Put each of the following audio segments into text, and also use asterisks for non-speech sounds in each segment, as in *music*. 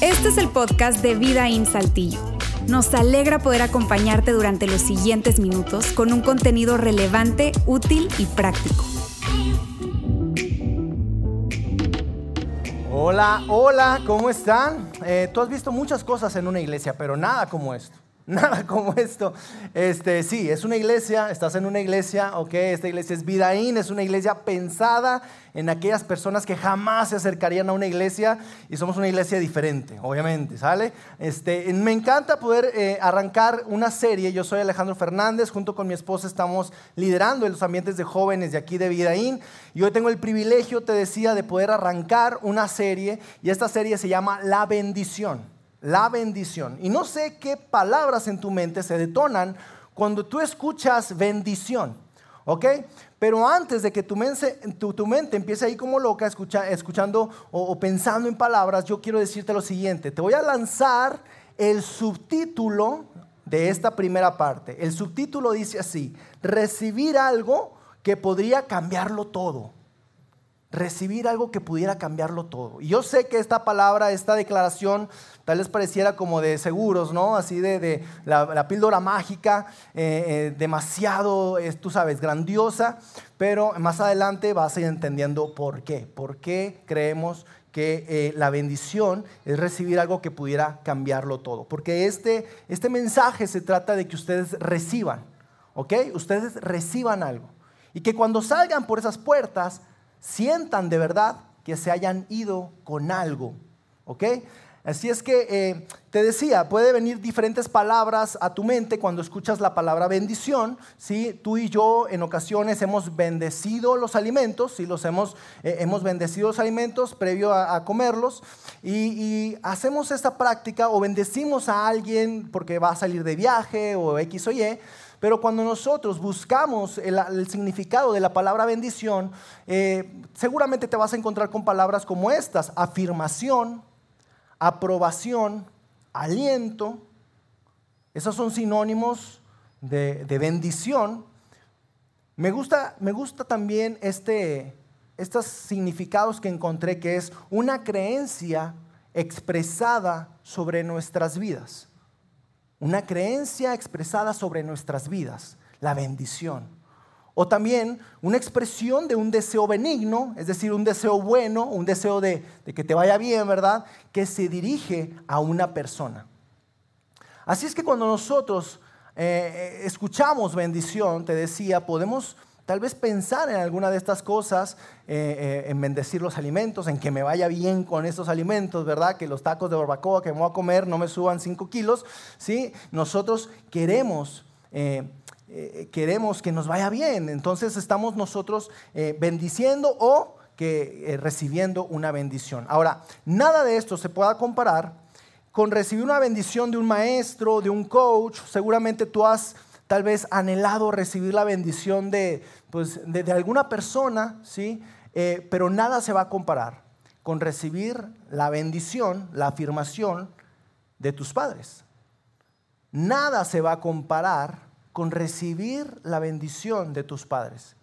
Este es el podcast de Vida en Saltillo. Nos alegra poder acompañarte durante los siguientes minutos con un contenido relevante, útil y práctico. Hola, hola, ¿cómo están? Eh, tú has visto muchas cosas en una iglesia, pero nada como esto. *laughs* Nada como esto. Este, sí, es una iglesia, estás en una iglesia, ok, esta iglesia es Vidaín, es una iglesia pensada en aquellas personas que jamás se acercarían a una iglesia y somos una iglesia diferente, obviamente, ¿sale? Este, me encanta poder eh, arrancar una serie, yo soy Alejandro Fernández, junto con mi esposa estamos liderando en los ambientes de jóvenes de aquí de Vidaín y hoy tengo el privilegio, te decía, de poder arrancar una serie y esta serie se llama La bendición la bendición. Y no sé qué palabras en tu mente se detonan cuando tú escuchas bendición, ¿ok? Pero antes de que tu mente, tu, mente empiece ahí como loca escuchando o, pensando en palabras, yo quiero decirte lo siguiente. Te voy a lanzar el subtítulo de esta primera parte. El subtítulo dice así, recibir algo que podría cambiarlo todo recibir algo que pudiera cambiarlo todo. Y yo sé que esta palabra, esta declaración, tal vez pareciera como de seguros, ¿no? Así de, la, píldora mágica, eh, eh, demasiado, tú sabes, grandiosa, pero más adelante vas a ir entendiendo por qué. ¿Por qué creemos que eh, la bendición es recibir algo que pudiera cambiarlo todo? Porque este, este mensaje se trata de que ustedes reciban, ¿ok? Ustedes reciban algo. Y que cuando salgan por esas puertas, sientan de verdad que se hayan ido con algo. ¿Ok? Así es que eh, te decía, puede venir diferentes palabras a tu mente cuando escuchas la palabra bendición. ¿sí? Tú y yo en ocasiones hemos bendecido los alimentos, ¿sí? los hemos, eh, hemos bendecido los alimentos previo a, comerlos y, y, hacemos esta práctica o bendecimos a alguien porque va a salir de viaje o X o Y. Pero cuando nosotros buscamos el, significado de la palabra bendición, eh, seguramente te vas a encontrar con palabras como estas, afirmación, aprobación, aliento. Esos son sinónimos de, bendición. Me gusta, me gusta también este, estos significados que encontré, que es una creencia expresada sobre nuestras vidas una creencia expresada sobre nuestras vidas, la bendición. O también una expresión de un deseo benigno, es decir, un deseo bueno, un deseo de, que te vaya bien, ¿verdad? Que se dirige a una persona. Así es que cuando nosotros eh, escuchamos bendición, te decía, podemos Tal vez pensar en alguna de estas cosas, eh, eh, en bendecir los alimentos, en que me vaya bien con estos alimentos, ¿verdad? Que los tacos de barbacoa que me voy a comer no me suban 5 kilos, ¿sí? Nosotros queremos... Eh, queremos que nos vaya bien, entonces estamos nosotros bendiciendo o que recibiendo una bendición. Ahora, nada de esto se pueda comparar con recibir una bendición de un maestro, de un coach. Seguramente tú has tal vez anhelado recibir la bendición de, pues, de, alguna persona, ¿sí? Eh, pero nada se va a comparar con recibir la bendición, la afirmación de tus padres. Nada se va a comparar con recibir la bendición de tus padres.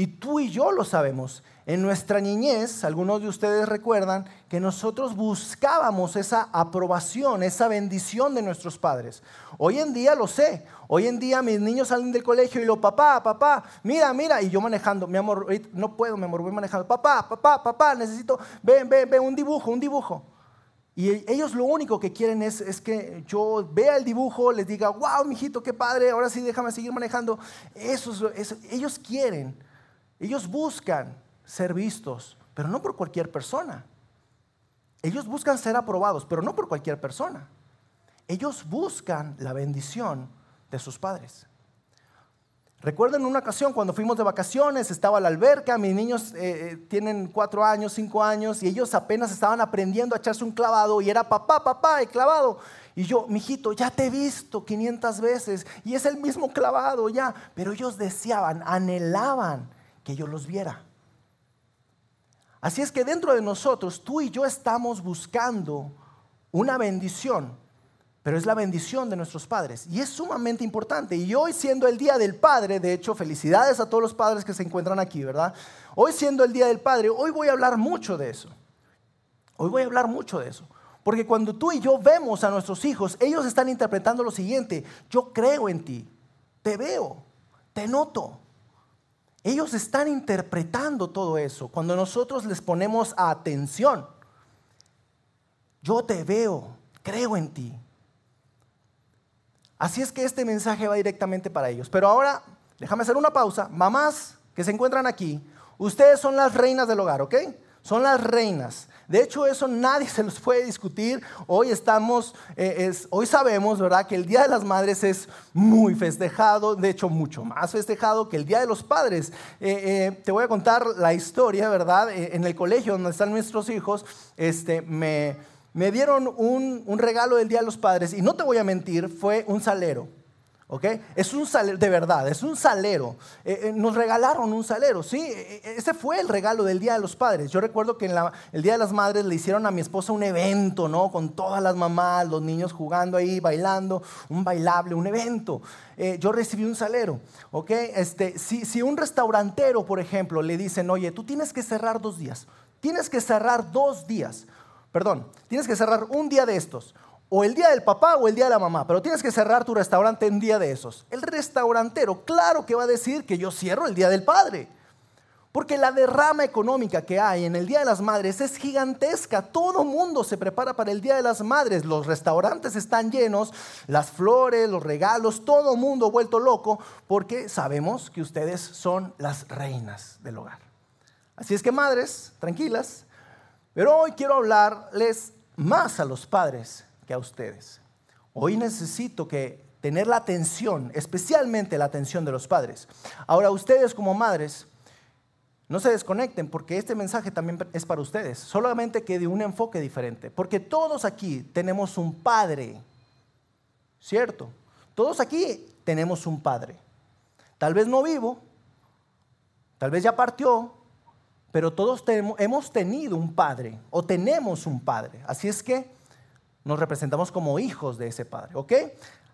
Y tú y yo lo sabemos. En nuestra niñez, algunos de ustedes recuerdan que nosotros buscábamos esa aprobación, esa bendición de nuestros padres. Hoy en día lo sé. Hoy en día mis niños salen del colegio y lo, papá, papá, mira, mira, y yo manejando, mi amor, no puedo, mi amor, voy manejando, papá, papá, papá, necesito, ven, ven, ven, un dibujo, un dibujo. Y ellos lo único que quieren es, es, que yo vea el dibujo, les diga, wow, mijito, qué padre, ahora sí déjame seguir manejando. Eso, eso, ellos quieren, ellos buscan ser vistos, pero no por cualquier persona. Ellos buscan ser aprobados, pero no por cualquier persona. Ellos buscan la bendición de sus padres. Recuerdo en una ocasión cuando fuimos de vacaciones, estaba la alberca, mis niños eh, eh, tienen cuatro años, cinco años, y ellos apenas estaban aprendiendo a echarse un clavado, y era papá, papá, el clavado. Y yo, mijito, ya te he visto 500 veces, y es el mismo clavado ya, pero ellos deseaban, anhelaban que yo los viera. Así es que dentro de nosotros, tú y yo estamos buscando una bendición pero es la bendición de nuestros padres y es sumamente importante. Y hoy siendo el Día del Padre, de hecho, felicidades a todos los padres que se encuentran aquí, ¿verdad? Hoy siendo el Día del Padre, hoy voy a hablar mucho de eso. Hoy voy a hablar mucho de eso. Porque cuando tú y yo vemos a nuestros hijos, ellos están interpretando lo siguiente, yo creo en ti, te veo, te noto. Ellos están interpretando todo eso cuando nosotros les ponemos atención. Yo te veo, creo en ti. Así es que este mensaje va directamente para ellos. Pero ahora, déjame hacer una pausa. Mamás que se encuentran aquí, ustedes son las reinas del hogar, ¿ok? Son las reinas. De hecho, eso nadie se los puede discutir. Hoy estamos, eh, hoy sabemos, ¿verdad?, que el Día de las Madres es muy festejado, de hecho, mucho más festejado que el Día de los Padres. Eh, eh, te voy a contar la historia, ¿verdad? en el colegio donde están nuestros hijos, este, me, me dieron un, regalo del Día de los Padres y no te voy a mentir, fue un salero. ¿Ok? Es un salero, de verdad, es un salero. Eh, eh, nos regalaron un salero, ¿sí? E, e, ese fue el regalo del Día de los Padres. Yo recuerdo que en el Día de las Madres le hicieron a mi esposa un evento, ¿no? Con todas las mamás, los niños jugando ahí, bailando, un bailable, un evento. Eh, yo recibí un salero, ¿ok? Este, si, si un restaurantero, por ejemplo, le dicen, oye, tú tienes que cerrar dos días, tienes que cerrar dos días perdón, tienes que cerrar un día de estos, o el día del papá o el día de la mamá, pero tienes que cerrar tu restaurante un día de esos. El restaurantero, claro que va a decir que yo cierro el día del padre. Porque la derrama económica que hay en el Día de las Madres es gigantesca. Todo mundo se prepara para el Día de las Madres. Los restaurantes están llenos, las flores, los regalos, todo mundo vuelto loco porque sabemos que ustedes son las reinas del hogar. Así es que madres, tranquilas, pero hoy quiero hablarles más a los padres a ustedes. Hoy necesito que tener la atención, especialmente la atención de los padres. Ahora ustedes como madres, no se desconecten porque este mensaje también es para ustedes, solamente que de un enfoque diferente, porque todos aquí tenemos un padre, ¿cierto? Todos aquí tenemos un padre. Tal vez no vivo, tal vez ya partió, pero todos hemos tenido un padre o tenemos un padre. Así es que nos representamos como hijos de ese padre, ¿ok?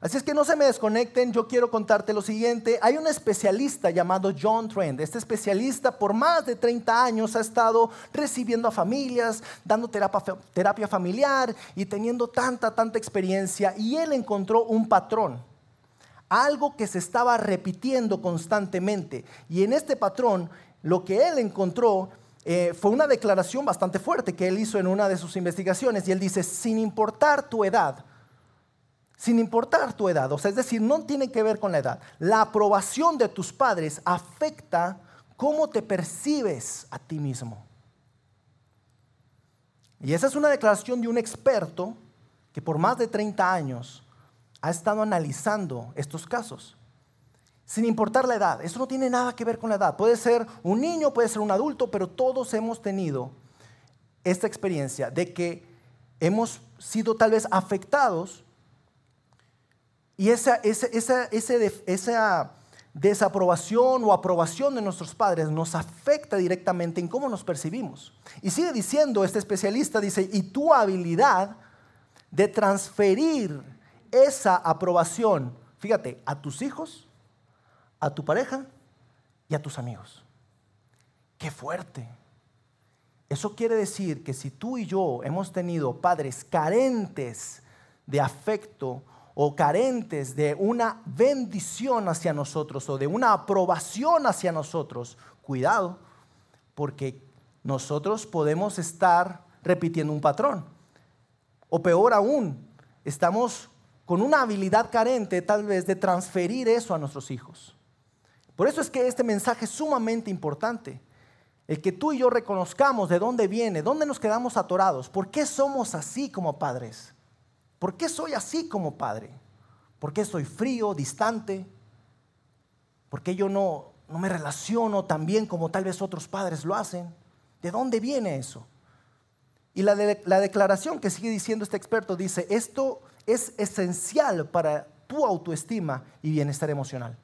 Así es que no se me desconecten, yo quiero contarte lo siguiente. Hay un especialista llamado John Trend. Este especialista por más de 30 años ha estado recibiendo a familias, dando terapia, terapia familiar y teniendo tanta, tanta experiencia. Y él encontró un patrón, algo que se estaba repitiendo constantemente. Y en este patrón lo que él encontró eh, fue una declaración bastante fuerte que él hizo en una de sus investigaciones y él dice, sin importar tu edad, sin importar tu edad, o sea, es decir, no tiene que ver con la edad, la aprobación de tus padres afecta cómo te percibes a ti mismo. Y esa es una declaración de un experto que por más de 30 años ha estado analizando estos casos sin importar la edad. Eso no tiene nada que ver con la edad. Puede ser un niño, puede ser un adulto, pero todos hemos tenido esta experiencia de que hemos sido tal vez afectados y esa, esa, esa, desaprobación o aprobación de nuestros padres nos afecta directamente en cómo nos percibimos. Y sigue diciendo este especialista, dice, y tu habilidad de transferir esa aprobación, fíjate, a tus hijos, a tu pareja y a tus amigos. Qué fuerte. Eso quiere decir que si tú y yo hemos tenido padres carentes de afecto o carentes de una bendición hacia nosotros o de una aprobación hacia nosotros, cuidado, porque nosotros podemos estar repitiendo un patrón. O peor aún, estamos con una habilidad carente tal vez de transferir eso a nuestros hijos. Por eso es que este mensaje es sumamente importante. El que tú y yo reconozcamos de dónde viene, dónde nos quedamos atorados, por qué somos así como padres, por qué soy así como padre, por qué soy frío, distante, por qué yo no, no me relaciono tan bien como tal vez otros padres lo hacen. ¿De dónde viene eso? Y la, la declaración que sigue diciendo este experto dice, esto es esencial para tu autoestima y bienestar emocional.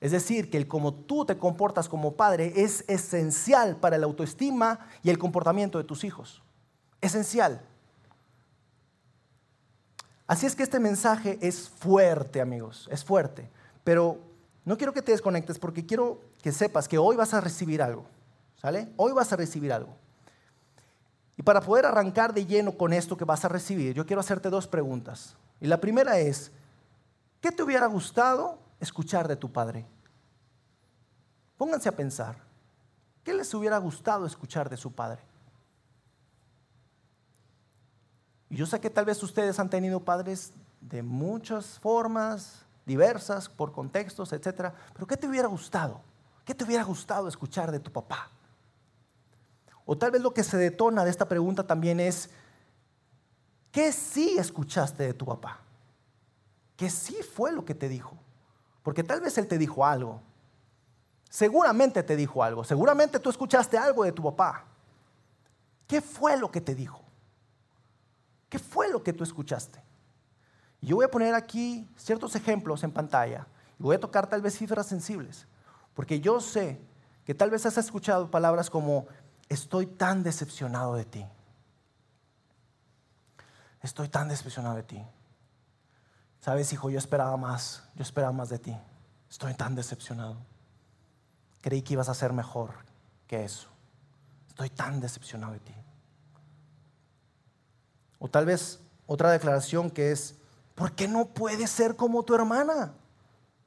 Es decir, que el como tú te comportas como padre es esencial para la autoestima y el comportamiento de tus hijos. Esencial. Así es que este mensaje es fuerte, amigos, es fuerte. Pero no quiero que te desconectes porque quiero que sepas que hoy vas a recibir algo. ¿Sale? Hoy vas a recibir algo. Y para poder arrancar de lleno con esto que vas a recibir, yo quiero hacerte dos preguntas. Y la primera es, ¿qué te hubiera gustado escuchar de tu padre? Pónganse a pensar, ¿qué les hubiera gustado escuchar de su padre? Y yo sé que tal vez ustedes han tenido padres de muchas formas, diversas, por contextos, etc. Pero ¿qué te hubiera gustado? ¿Qué te hubiera gustado escuchar de tu papá? O tal vez lo que se detona de esta pregunta también es, ¿qué sí escuchaste de tu papá? ¿Qué sí fue lo que te dijo? Porque tal vez él te dijo algo. Seguramente te dijo algo. Seguramente tú escuchaste algo de tu papá. ¿Qué fue lo que te dijo? ¿Qué fue lo que tú escuchaste? Yo voy a poner aquí ciertos ejemplos en pantalla y voy a tocar tal vez cifras sensibles, porque yo sé que tal vez has escuchado palabras como estoy tan decepcionado de ti. Estoy tan decepcionado de ti. Sabes, hijo, yo esperaba más, yo esperaba más de ti. Estoy tan decepcionado. Creí que ibas a ser mejor que eso. Estoy tan decepcionado de ti. O tal vez otra declaración que es, ¿por qué no puedes ser como tu hermana?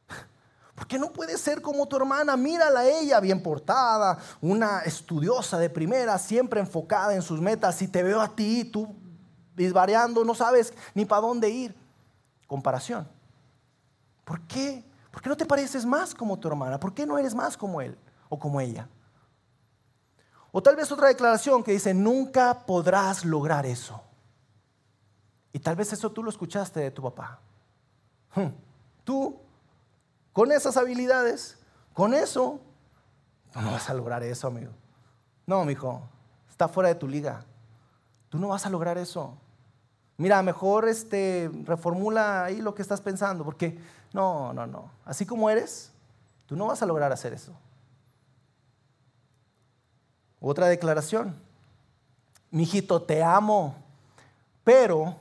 *laughs* ¿Por qué no puedes ser como tu hermana? Mírala a ella, bien portada, una estudiosa de primera, siempre enfocada en sus metas. Si te veo a ti, tú disvariando, no sabes ni para dónde ir. Comparación. ¿Por qué? ¿Por qué no te pareces más como tu hermana? ¿Por qué no eres más como él o como ella? O tal vez otra declaración que dice, nunca podrás lograr eso. Y tal vez eso tú lo escuchaste de tu papá. Hmm. Tú con esas habilidades, con eso, no vas a lograr eso, amigo. No, hijo, está fuera de tu liga. Tú no vas a lograr eso. Mira, mejor este, reformula ahí lo que estás pensando, porque no, no, no. Así como eres, tú no vas a lograr hacer eso. Otra declaración. Mijito, te amo, pero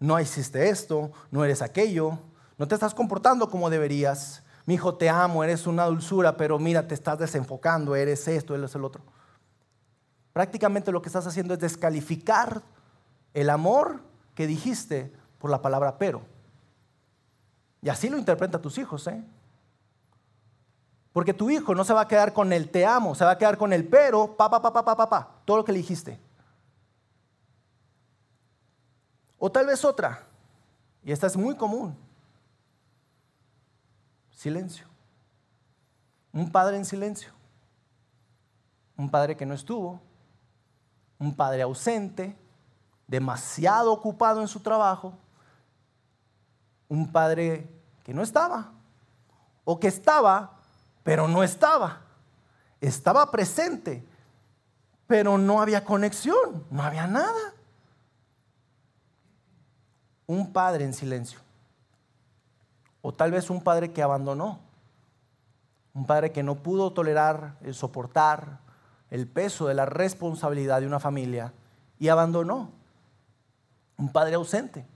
no hiciste esto, no eres aquello, no te estás comportando como deberías. Mi hijo, te amo, eres una dulzura, pero mira, te estás desenfocando, eres esto, eres el otro. Prácticamente lo que estás haciendo es descalificar el amor que dijiste por la palabra pero. Y así lo interpreta tus hijos, ¿eh? Porque tu hijo no se va a quedar con el te amo, se va a quedar con el pero, pa, pa, pa, pa, pa, pa, pa todo lo que le dijiste. O tal vez otra, y esta es muy común, silencio. Un padre en silencio. Un padre que no estuvo. Un padre ausente, demasiado ocupado en su trabajo. Un padre que no estaba. O que estaba, pero no estaba. Estaba presente, pero no había conexión, no había nada. Un padre en silencio. O tal vez un padre que abandonó. Un padre que no pudo tolerar, el soportar el peso de la responsabilidad de una familia y abandonó. Un padre ausente.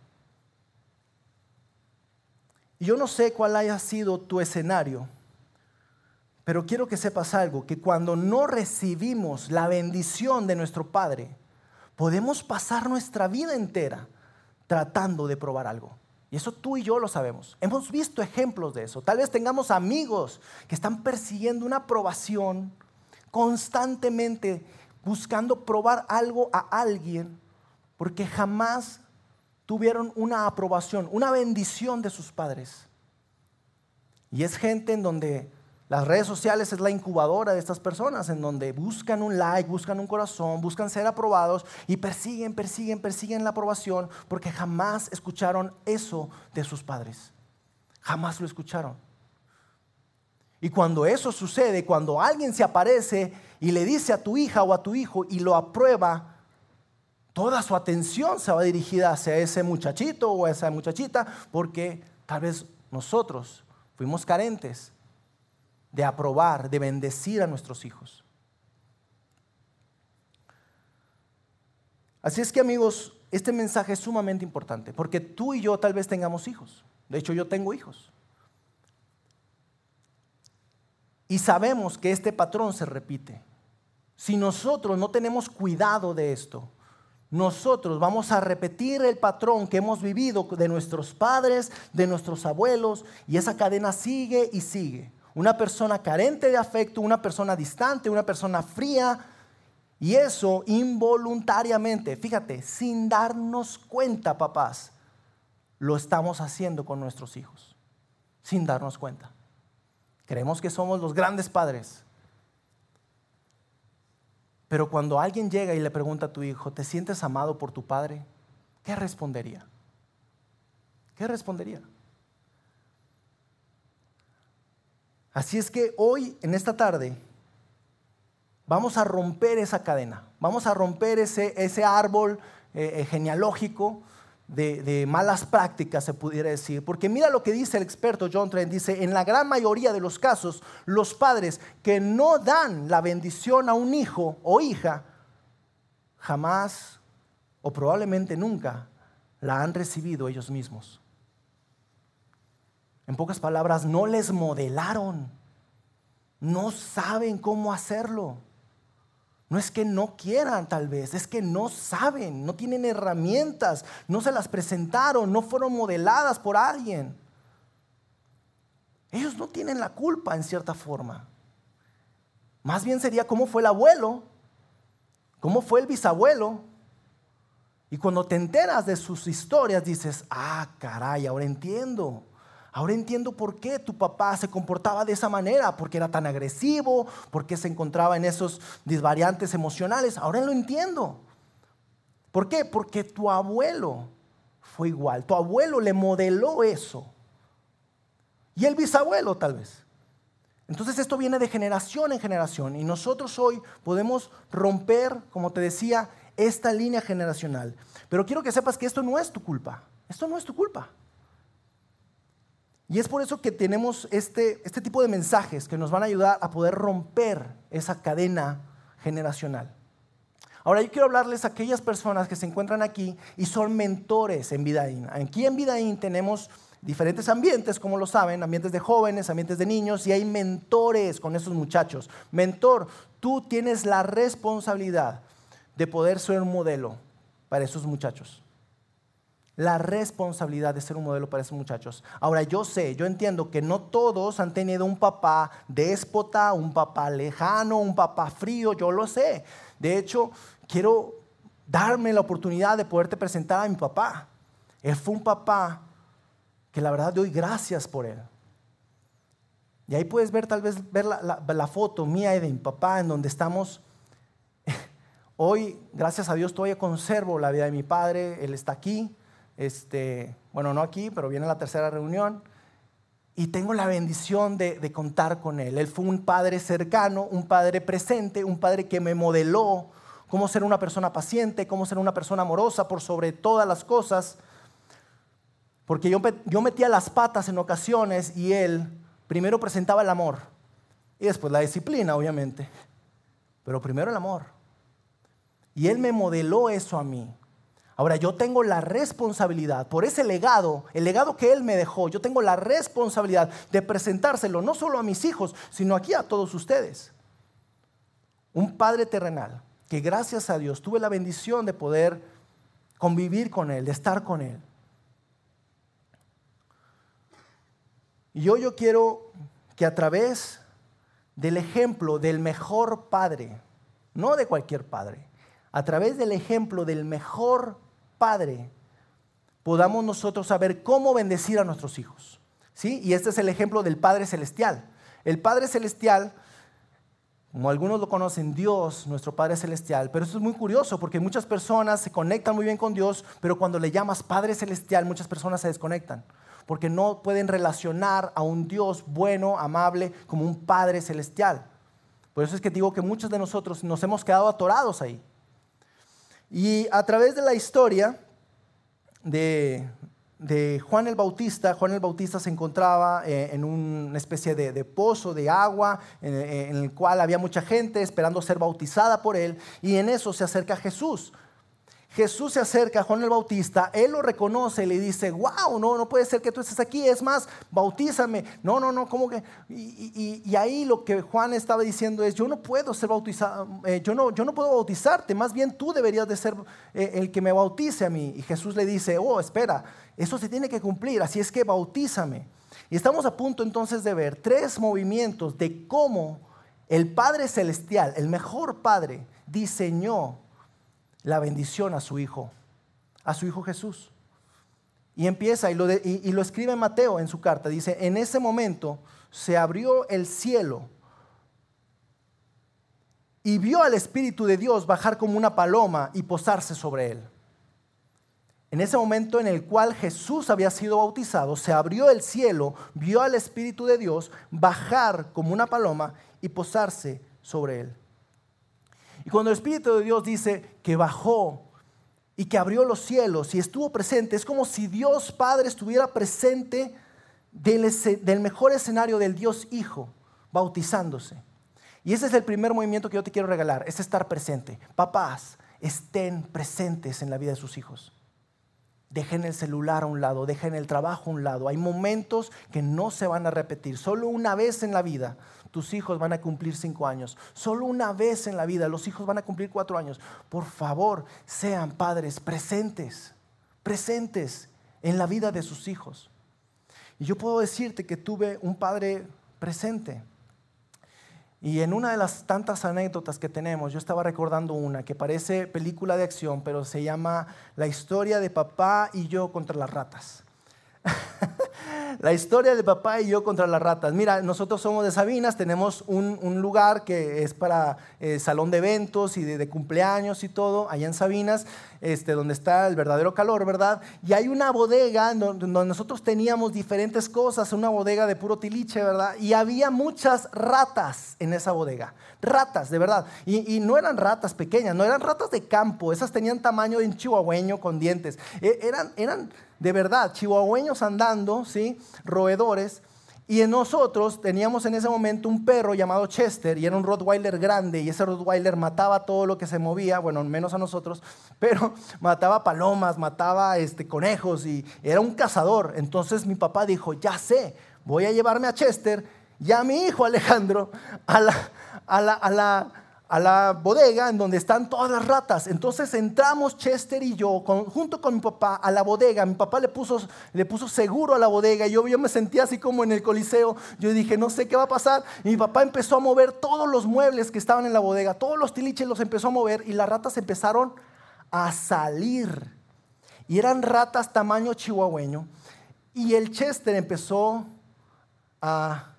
Y yo no sé cuál haya sido tu escenario, pero quiero que sepas algo, que cuando no recibimos la bendición de nuestro Padre, podemos pasar nuestra vida entera tratando de probar algo. Y eso tú y yo lo sabemos. Hemos visto ejemplos de eso. Tal vez tengamos amigos que están persiguiendo una aprobación constantemente, buscando probar algo a alguien, porque jamás tuvieron una aprobación, una bendición de sus padres. Y es gente en donde las redes sociales es la incubadora de estas personas en donde buscan un like, buscan un corazón, buscan ser aprobados y persiguen, persiguen, persiguen la aprobación porque jamás escucharon eso de sus padres. Jamás lo escucharon. Y cuando eso sucede, cuando alguien se aparece y le dice a tu hija o a tu hijo y lo aprueba, toda su atención se va dirigida hacia ese muchachito o esa muchachita porque tal vez nosotros fuimos carentes de aprobar, de bendecir a nuestros hijos. Así es que amigos, este mensaje es sumamente importante, porque tú y yo tal vez tengamos hijos. De hecho, yo tengo hijos. Y sabemos que este patrón se repite. Si nosotros no tenemos cuidado de esto, nosotros vamos a repetir el patrón que hemos vivido de nuestros padres, de nuestros abuelos, y esa cadena sigue y sigue. Una persona carente de afecto, una persona distante, una persona fría, y eso involuntariamente, fíjate, sin darnos cuenta, papás, lo estamos haciendo con nuestros hijos, sin darnos cuenta. Creemos que somos los grandes padres. Pero cuando alguien llega y le pregunta a tu hijo, ¿te sientes amado por tu padre? ¿Qué respondería? ¿Qué respondería? Así es que hoy, en esta tarde, vamos a romper esa cadena, vamos a romper ese, ese árbol eh, eh, genealógico de, malas prácticas, se pudiera decir. Porque mira lo que dice el experto John Trent, dice, en la gran mayoría de los casos, los padres que no dan la bendición a un hijo o hija, jamás o probablemente nunca la han recibido ellos mismos. En pocas palabras, no les modelaron, no saben cómo hacerlo. No es que no quieran tal vez, es que no saben, no tienen herramientas, no se las presentaron, no fueron modeladas por alguien. Ellos no tienen la culpa en cierta forma. Más bien sería cómo fue el abuelo, cómo fue el bisabuelo. Y cuando te enteras de sus historias dices, ah, caray, ahora entiendo. Ahora entiendo por qué tu papá se comportaba de esa manera, porque era tan agresivo, porque se encontraba en esos disvariantes emocionales. Ahora lo entiendo. ¿Por qué? Porque tu abuelo fue igual. Tu abuelo le modeló eso. Y el bisabuelo tal vez. Entonces esto viene de generación en generación y nosotros hoy podemos romper, como te decía, esta línea generacional. Pero quiero que sepas que esto no es tu culpa. Esto no es tu culpa. Y es por eso que tenemos este, este tipo de mensajes que nos van a ayudar a poder romper esa cadena generacional. Ahora yo quiero hablarles a aquellas personas que se encuentran aquí y son mentores en Vidaín. Aquí en Vidaín tenemos diferentes ambientes, como lo saben, ambientes de jóvenes, ambientes de niños, y hay mentores con esos muchachos. Mentor, tú tienes la responsabilidad de poder ser un modelo para esos muchachos la responsabilidad de ser un modelo para esos muchachos. Ahora, yo sé, yo entiendo que no todos han tenido un papá déspota, un papá lejano, un papá frío, yo lo sé. De hecho, quiero darme la oportunidad de poderte presentar a mi papá. Él fue un papá que la verdad doy gracias por él. Y ahí puedes ver tal vez ver la, foto mía y de mi papá en donde estamos. *laughs* Hoy, gracias a Dios, todavía conservo la vida de mi padre. Él está aquí este, bueno, no aquí, pero viene la tercera reunión, y tengo la bendición de, contar con él. Él fue un padre cercano, un padre presente, un padre que me modeló cómo ser una persona paciente, cómo ser una persona amorosa por sobre todas las cosas. Porque yo, yo metía las patas en ocasiones y él primero presentaba el amor y después la disciplina, obviamente. Pero primero el amor. Y él me modeló eso a mí. Ahora yo tengo la responsabilidad, por ese legado, el legado que Él me dejó, yo tengo la responsabilidad de presentárselo no solo a mis hijos, sino aquí a todos ustedes. Un Padre terrenal que gracias a Dios tuve la bendición de poder convivir con Él, de estar con Él. Y yo, yo quiero que a través del ejemplo del mejor padre, no de cualquier padre, a través del ejemplo del mejor Padre, podamos nosotros saber cómo bendecir a nuestros hijos. ¿sí? Y este es el ejemplo del Padre Celestial. El Padre Celestial, como algunos lo conocen, Dios, nuestro Padre Celestial, pero esto es muy curioso porque muchas personas se conectan muy bien con Dios, pero cuando le llamas Padre Celestial, muchas personas se desconectan porque no pueden relacionar a un Dios bueno, amable, como un Padre Celestial. Por eso es que digo que muchos de nosotros nos hemos quedado atorados ahí. Y a través de la historia de, Juan el Bautista, Juan el Bautista se encontraba eh, en una especie de, pozo de agua en, el cual había mucha gente esperando ser bautizada por él y en eso se acerca Jesús. Jesús se acerca a Juan el Bautista, él lo reconoce le dice, wow, no, no puede ser que tú estés aquí, es más, bautízame. No, no, no, ¿cómo que? Y, ahí lo que Juan estaba diciendo es, yo no puedo ser bautizado, eh, yo, no, yo no puedo bautizarte, más bien tú deberías de ser eh, el que me bautice a mí. Y Jesús le dice, oh, espera, eso se tiene que cumplir, así es que bautízame. Y estamos a punto entonces de ver tres movimientos de cómo el Padre Celestial, el mejor Padre, diseñó la bendición a su Hijo, a su Hijo Jesús. Y empieza y lo, escribe Mateo en su carta. Dice, en ese momento se abrió el cielo y vio al Espíritu de Dios bajar como una paloma y posarse sobre él. En ese momento en el cual Jesús había sido bautizado, se abrió el cielo, vio al Espíritu de Dios bajar como una paloma y posarse sobre él. Y cuando el Espíritu de Dios dice que bajó y que abrió los cielos y estuvo presente, es como si Dios Padre estuviera presente del, mejor escenario del Dios Hijo, bautizándose. Y ese es el primer movimiento que yo te quiero regalar, es estar presente. Papás, estén presentes en la vida de sus hijos. Dejen el celular a un lado, dejen el trabajo a un lado. Hay momentos que no se van a repetir. Solo una vez en la vida tus hijos van a cumplir cinco años. Solo una vez en la vida los hijos van a cumplir cuatro años. Por favor, sean padres presentes, presentes en la vida de sus hijos. Y yo puedo decirte que tuve un padre presente. Y en una de las tantas anécdotas que tenemos, yo estaba recordando una que parece película de acción, pero se llama La historia de papá y yo contra las ratas. *laughs* la historia de papá y yo contra las ratas. Mira, nosotros somos de Sabinas, tenemos un, lugar que es para eh, salón de eventos y de, cumpleaños y todo, allá en Sabinas, este, donde está el verdadero calor, ¿verdad? Y hay una bodega donde, nosotros teníamos diferentes cosas, una bodega de puro tiliche, ¿verdad? Y había muchas ratas en esa bodega, ratas, de verdad. Y, no eran ratas pequeñas, no eran ratas de campo, esas tenían tamaño de un chihuahueño con dientes. E, eran, eran de verdad, chihuahueños andando, ¿sí? Roedores. Y en nosotros teníamos en ese momento un perro llamado Chester y era un Rottweiler grande y ese Rottweiler mataba todo lo que se movía, bueno, menos a nosotros, *laughs* pero mataba palomas, mataba este, conejos y era un cazador. Entonces mi papá dijo, ya sé, voy a llevarme a Chester y a mi hijo Alejandro a la, a la, a la a la bodega en donde están todas las ratas. Entonces entramos Chester y yo, junto con mi papá, a la bodega. Mi papá le puso, le puso seguro a la bodega. Yo, yo me sentía así como en el coliseo. Yo dije, no sé qué va a pasar. Y mi papá empezó a mover todos los muebles que estaban en la bodega. Todos los tiliches los empezó a mover y las ratas empezaron a salir. Y eran ratas tamaño chihuahueño. Y el Chester empezó a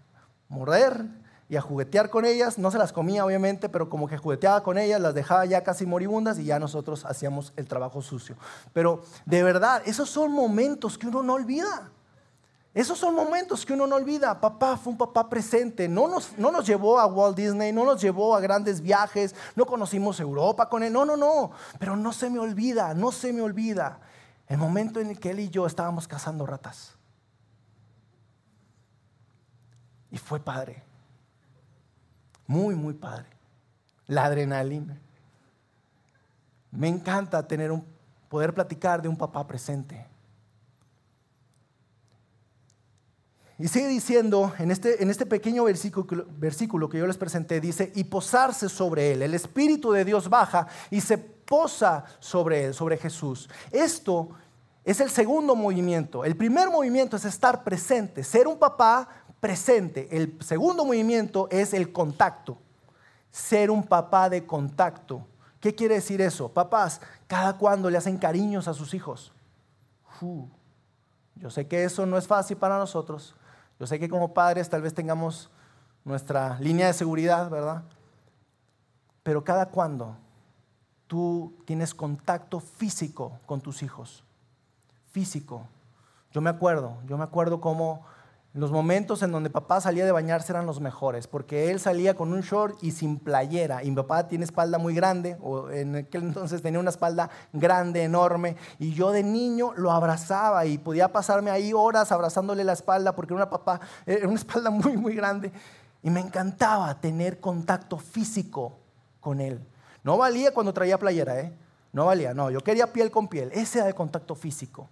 morder y a juguetear con ellas. No se las comía, obviamente, pero como que jugueteaba con ellas, las dejaba ya casi moribundas y ya nosotros hacíamos el trabajo sucio. Pero de verdad, esos son momentos que uno no olvida. Esos son momentos que uno no olvida. Papá fue un papá presente. No nos, no nos llevó a Walt Disney, no nos llevó a grandes viajes, no conocimos Europa con él. No, no, no. Pero no se me olvida, no se me olvida el momento en el que él y yo estábamos cazando ratas. Y fue padre. Muy, muy padre. La adrenalina. Me encanta tener un, poder platicar de un papá presente. Y sigue diciendo, en este, en este pequeño versículo, versículo que yo les presenté, dice, y posarse sobre él. El Espíritu de Dios baja y se posa sobre él, sobre Jesús. Esto es el segundo movimiento. El primer movimiento es estar presente, ser un papá presente. El segundo movimiento es el contacto. Ser un papá de contacto. ¿Qué quiere decir eso? Papás, cada cuando le hacen cariños a sus hijos. yo sé que eso no es fácil para nosotros. Yo sé que como padres tal vez tengamos nuestra línea de seguridad, ¿verdad? Pero cada cuando tú tienes contacto físico con tus hijos. Físico. Yo me acuerdo, yo me acuerdo cómo los momentos en donde papá salía de bañarse eran los mejores, porque él salía con un short y sin playera, y mi papá tiene espalda muy grande, o en aquel *laughs* entonces tenía una espalda grande, enorme, y yo de niño lo abrazaba y podía pasarme ahí horas abrazándole la espalda, porque era una, papá, era una espalda *laughs* muy, muy grande, y me encantaba tener contacto físico con él. No valía cuando traía playera, ¿eh? No valía, no, yo quería piel con piel. Ese era el contacto físico.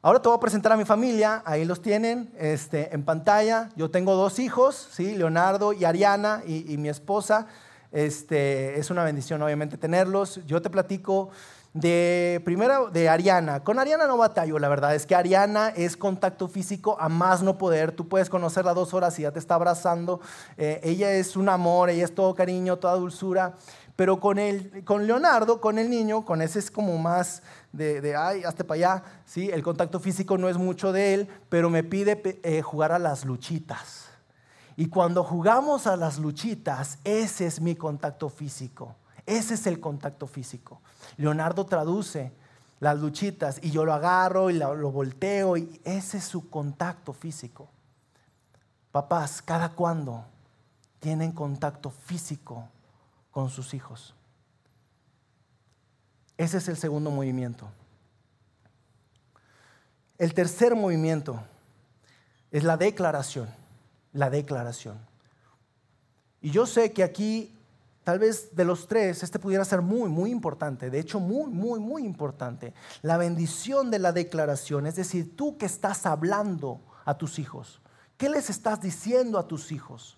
Ahora te voy a presentar a mi familia, ahí los tienen este, en pantalla. Yo tengo dos hijos, ¿sí? Leonardo y Ariana y, mi esposa. Este, es una bendición obviamente tenerlos. Yo te platico de primero de Ariana. Con Ariana no batallo, la verdad es que Ariana es contacto físico a más no poder. Tú puedes conocerla dos horas y ya te está abrazando. Eh, ella es un amor, ella es todo cariño, toda dulzura. Pero con, el, con Leonardo, con el niño, con ese es como más de, ay, hazte para allá. ¿sí? El contacto físico no es mucho de él, pero me pide eh, jugar a las luchitas. Y cuando jugamos a las luchitas, ese es mi contacto físico. Ese es el contacto físico. Leonardo traduce las luchitas y yo lo agarro y lo volteo y ese es su contacto físico. Papás, ¿cada cuándo tienen contacto físico con sus hijos. Ese es el segundo movimiento. El tercer movimiento es la declaración, la declaración. Y yo sé que aquí, tal vez de los tres, este pudiera ser muy, muy importante, de hecho muy, muy, muy importante. La bendición de la declaración, es decir, tú que estás hablando a tus hijos, ¿qué les estás diciendo a tus hijos?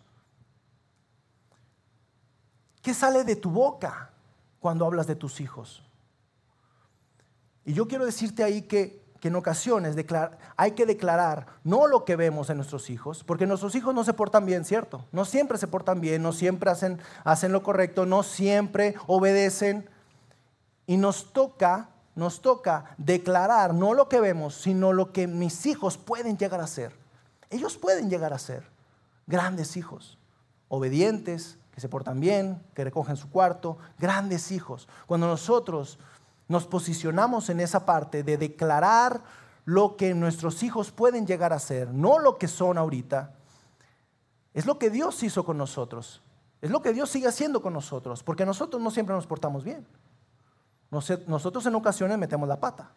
¿Qué sale de tu boca cuando hablas de tus hijos? Y yo quiero decirte ahí que, en ocasiones hay que declarar no lo que vemos en nuestros hijos, porque nuestros hijos no se portan bien, ¿cierto? No siempre se portan bien, no siempre hacen, hacen lo correcto, no siempre obedecen. Y nos toca, nos toca declarar no lo que vemos, sino lo que mis hijos pueden llegar a ser. Ellos pueden llegar a ser grandes hijos, obedientes, se portan bien, que recogen su cuarto, grandes hijos. Cuando nosotros nos posicionamos en esa parte de declarar lo que nuestros hijos pueden llegar a ser, no lo que son ahorita, es lo que Dios hizo con nosotros. Es lo que Dios sigue haciendo con nosotros, porque nosotros no siempre nos portamos bien. Nosotros en ocasiones metemos la pata,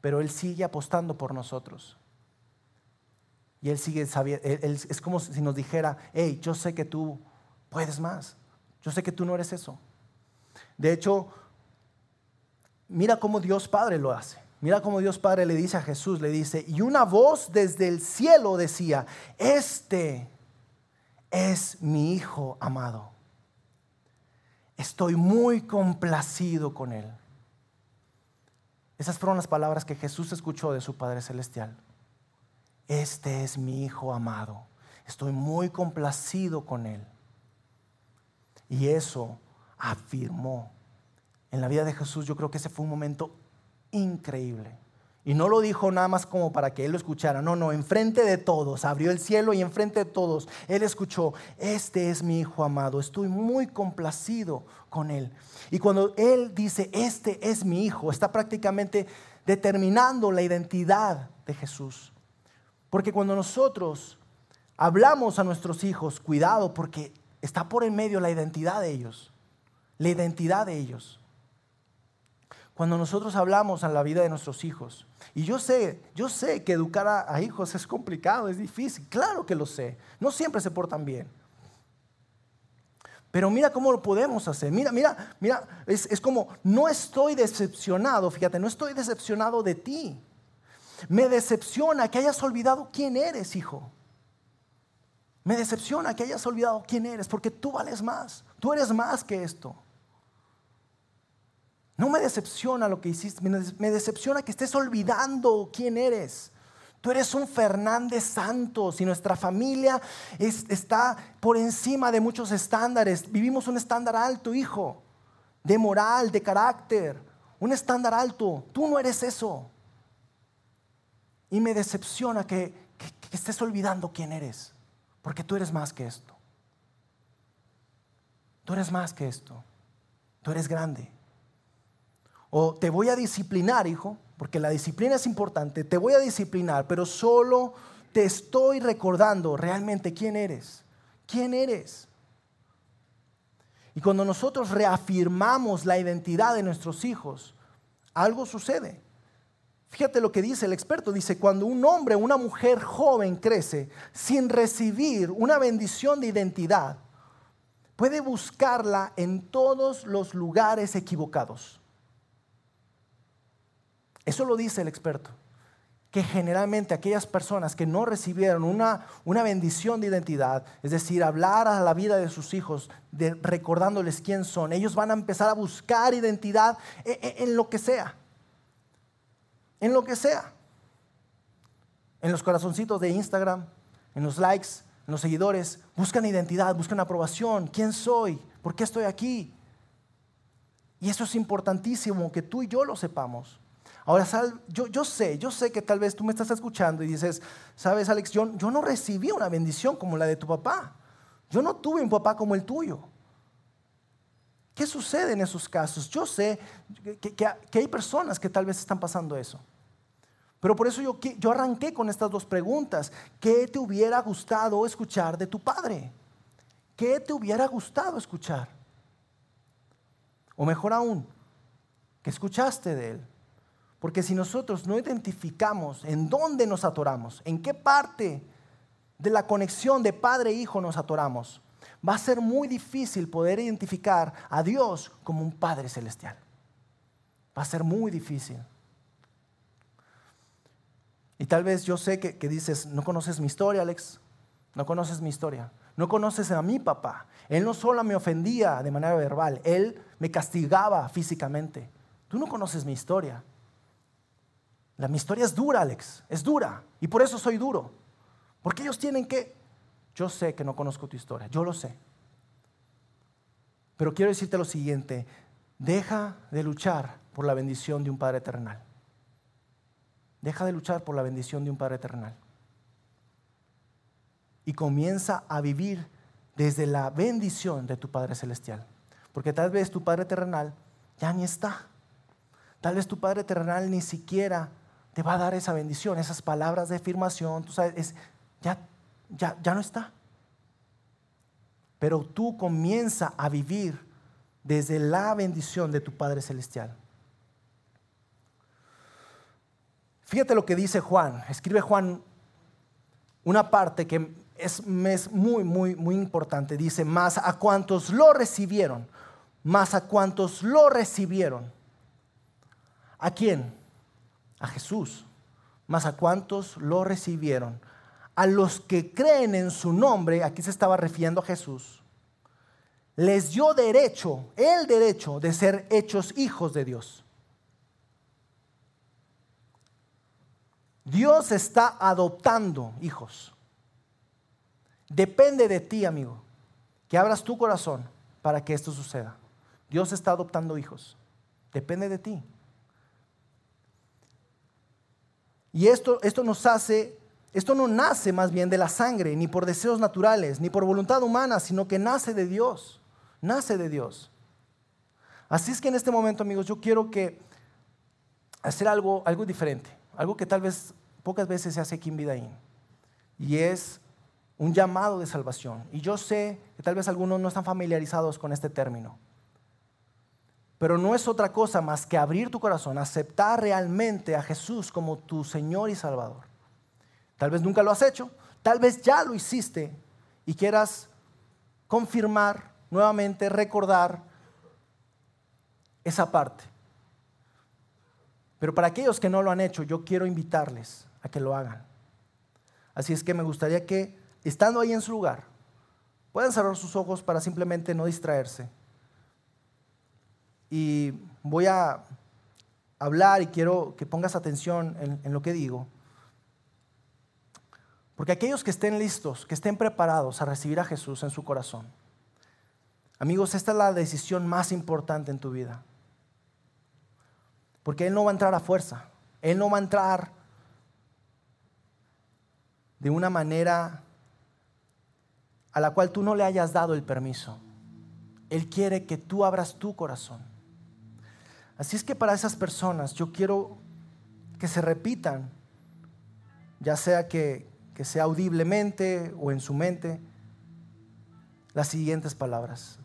pero Él sigue apostando por nosotros. Y Él sigue sabiendo, es como si nos dijera, hey, yo sé que tú puedes más. Yo sé que tú no eres eso. De hecho, mira cómo Dios Padre lo hace. Mira cómo Dios Padre le dice a Jesús, le dice, y una voz desde el cielo decía, este es mi Hijo amado. Estoy muy complacido con él. Esas fueron las palabras que Jesús escuchó de su Padre Celestial. Este es mi Hijo amado. Estoy muy complacido con él. Y eso afirmó. En la vida de Jesús yo creo que ese fue un momento increíble. Y no lo dijo nada más como para que él lo escuchara. No, no, enfrente de todos. Abrió el cielo y enfrente de todos. Él escuchó, este es mi hijo amado. Estoy muy complacido con él. Y cuando él dice, este es mi hijo, está prácticamente determinando la identidad de Jesús. Porque cuando nosotros hablamos a nuestros hijos, cuidado, porque está por en medio la identidad de ellos. La identidad de ellos. Cuando nosotros hablamos en la vida de nuestros hijos, y yo sé, yo sé que educar a, hijos es complicado, es difícil, claro que lo sé, no siempre se portan bien. Pero mira cómo lo podemos hacer. Mira, mira, mira, es, es, como, no estoy decepcionado, fíjate, no estoy decepcionado de ti. Me decepciona que hayas olvidado quién eres, hijo. Me decepciona que hayas olvidado quién eres, porque tú vales más. Tú eres más que esto. No me decepciona lo que hiciste, me decepciona que estés olvidando quién eres. Tú eres un Fernández Santos y nuestra familia está por encima de muchos estándares. Vivimos un estándar alto, hijo, de moral, de carácter, un estándar alto. Tú no eres eso. Y me decepciona que estés olvidando quién eres. Porque tú eres más que esto. Tú eres más que esto. Tú eres grande. O te voy a disciplinar, hijo, porque la disciplina es importante. Te voy a disciplinar, pero solo te estoy recordando realmente quién eres. ¿Quién eres? Y cuando nosotros reafirmamos la identidad de nuestros hijos, algo sucede. Fíjate lo que dice el experto. Dice, cuando un hombre o una mujer joven crece sin recibir una bendición de identidad, puede buscarla en todos los lugares equivocados. Eso lo dice el experto que generalmente aquellas personas que no recibieron una, una bendición de identidad, es decir, hablar a la vida de sus hijos, de, recordándoles quién son, ellos van a empezar a buscar identidad en, en lo que sea, en lo que sea, en los corazoncitos de Instagram, en los likes, en los seguidores, buscan identidad, buscan aprobación, quién soy, por qué estoy aquí. Y eso es importantísimo que tú y yo lo sepamos. Ahora, yo, yo sé, yo sé que tal vez tú me estás escuchando y dices, sabes, Alex, yo, yo no recibí una bendición como la de tu papá. Yo no tuve un papá como el tuyo. ¿Qué sucede en esos casos? Yo sé que, que, hay personas que tal vez están pasando eso. Pero por eso yo, yo arranqué con estas dos preguntas. ¿Qué te hubiera gustado escuchar de tu padre? ¿Qué te hubiera gustado escuchar? O mejor aún, ¿qué escuchaste de él? Porque si nosotros no identificamos en dónde nos atoramos, en qué parte de la conexión de padre e hijo nos atoramos, va a ser muy difícil poder identificar a Dios como un Padre celestial. Va a ser muy difícil. Y tal vez yo sé que, que, dices, no conoces mi historia, Alex, no conoces mi historia, no conoces a mi papá. Él no solo me ofendía de manera verbal, él me castigaba físicamente. Tú no conoces mi historia. La, mi historia es dura, Alex, es dura. Y por eso soy duro. Porque ellos tienen que... Yo sé que no conozco tu historia, yo lo sé. Pero quiero decirte lo siguiente, deja de luchar por la bendición de un Padre terrenal. Deja de luchar por la bendición de un Padre terrenal. Y comienza a vivir desde la bendición de tu Padre celestial. Porque tal vez tu Padre terrenal ya ni está. Tal vez tu Padre terrenal ni siquiera te va a dar esa bendición, esas palabras de afirmación, tú sabes, ya, ya, ya no está. Pero tú comienza a vivir desde la bendición de tu Padre Celestial. Fíjate lo que dice Juan, escribe Juan una parte que es, es muy, muy, muy importante. Dice, más a cuantos lo recibieron, más a cuantos lo recibieron. ¿A quién? A Jesús, más a cuantos lo recibieron. A los que creen en su nombre, aquí se estaba refiriendo a Jesús, les dio derecho, el derecho de ser hechos hijos de Dios. Dios está adoptando hijos. Depende de ti, amigo, que abras tu corazón para que esto suceda. Dios está adoptando hijos. Depende de ti. Y esto, esto nos hace, esto no nace más bien de la sangre, ni por deseos naturales, ni por voluntad humana, sino que nace de Dios, nace de Dios. Así es que en este momento, amigos, yo quiero que hacer algo, algo diferente, algo que tal vez pocas veces se hace aquí en Vidaín, y es un llamado de salvación. Y yo sé que tal vez algunos no están familiarizados con este término. Pero no es otra cosa más que abrir tu corazón, aceptar realmente a Jesús como tu Señor y Salvador. Tal vez nunca lo has hecho, tal vez ya lo hiciste y quieras confirmar nuevamente, recordar esa parte. Pero para aquellos que no lo han hecho, yo quiero invitarles a que lo hagan. Así es que me gustaría que, estando ahí en su lugar, puedan cerrar sus ojos para simplemente no distraerse y voy a hablar y quiero que pongas atención en, lo que digo. Porque aquellos que estén listos, que estén preparados a recibir a Jesús en su corazón, amigos, esta es la decisión más importante en tu vida. Porque Él no va a entrar a fuerza, Él no va a entrar de una manera a la cual tú no le hayas dado el permiso. Él quiere que tú abras tu corazón. Así es que para esas personas yo quiero que se repitan, ya sea que, que sea audiblemente o en su mente, las siguientes palabras.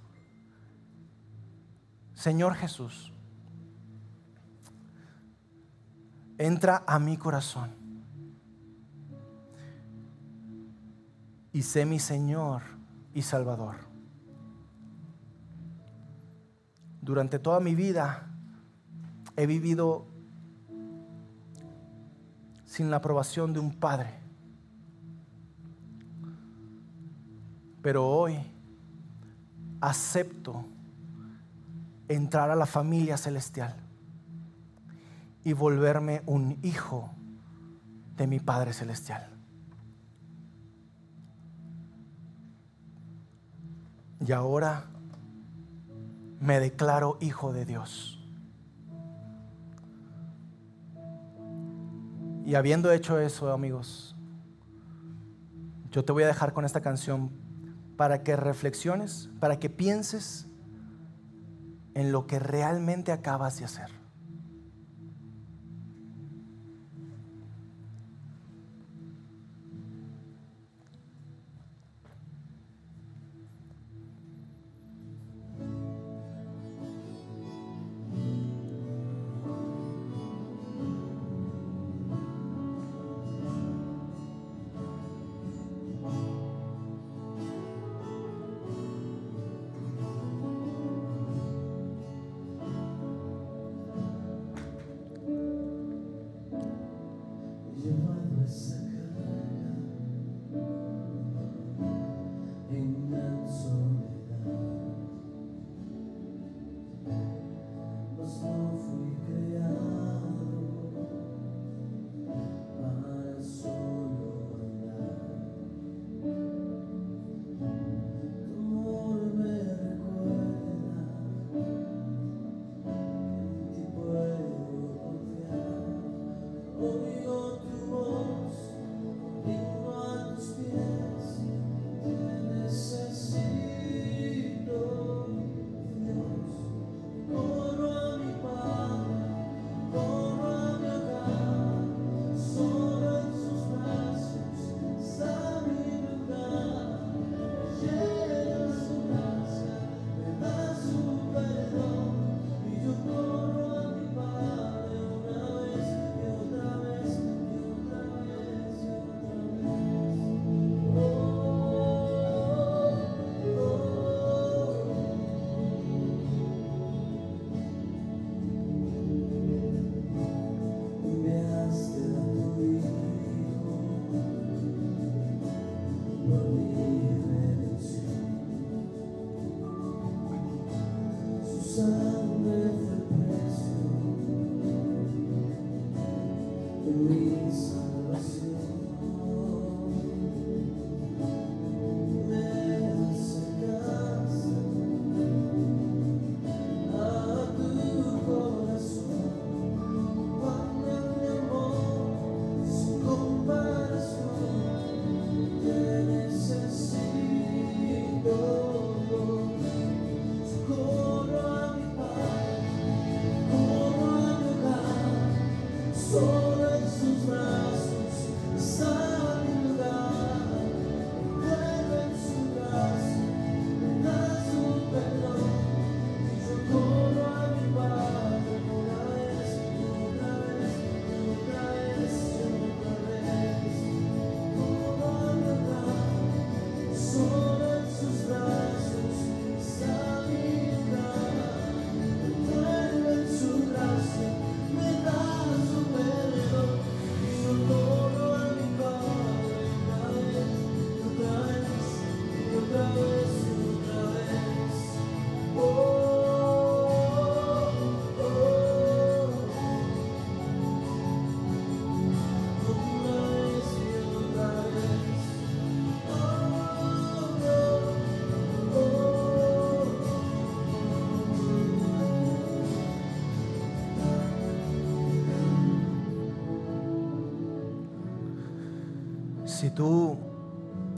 Señor Jesús, entra a mi corazón y sé mi Señor y Salvador. Durante toda mi vida he vivido sin la aprobación de un padre. Pero hoy acepto entrar a la familia celestial y volverme un hijo de mi Padre Celestial. Y ahora me declaro hijo de Dios. Y habiendo hecho eso, amigos, yo te voy a dejar con esta canción para que reflexiones, para que pienses en lo que realmente acabas de hacer.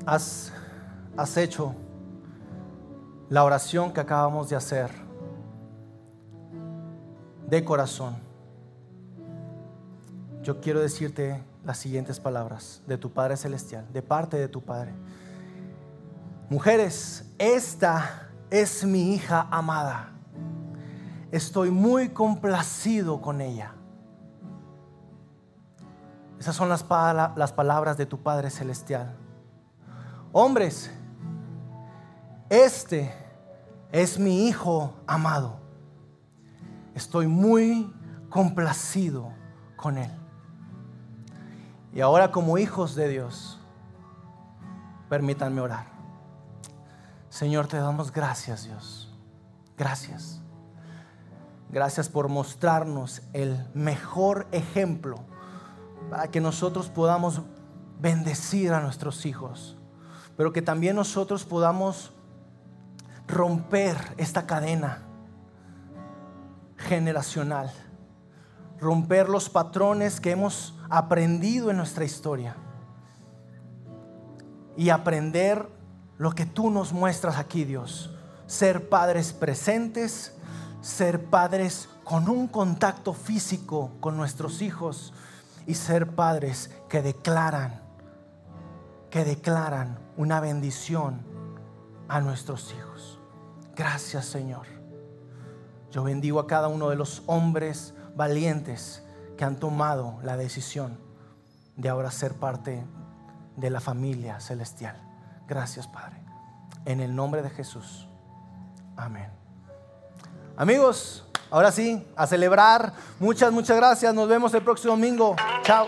Has, has hecho la oración que acabamos de hacer de corazón, yo quiero decirte las siguientes palabras de tu Padre Celestial, de parte de tu Padre. Mujeres, esta es mi hija amada. Estoy muy complacido con ella. Esas son las, las palabras de tu Padre Celestial. Hombres, este es mi Hijo amado. Estoy muy complacido con Él. Y ahora como hijos de Dios, permítanme orar. Señor, te damos gracias, Dios. Gracias. Gracias por mostrarnos el mejor ejemplo para que nosotros podamos bendecir a nuestros hijos, pero que también nosotros podamos romper esta cadena generacional, romper los patrones que hemos aprendido en nuestra historia y aprender lo que tú nos muestras aquí, Dios. Ser padres presentes, ser padres con un contacto físico con nuestros hijos y ser padres que declaran, que declaran una bendición a nuestros hijos. Gracias Señor. Yo bendigo a cada uno de los hombres valientes que han tomado la decisión de ahora ser parte de la familia celestial. Gracias Padre. En el nombre de Jesús. Amén. Amigos, ahora sí, a celebrar. Muchas, muchas gracias. Nos vemos el próximo domingo. Chao.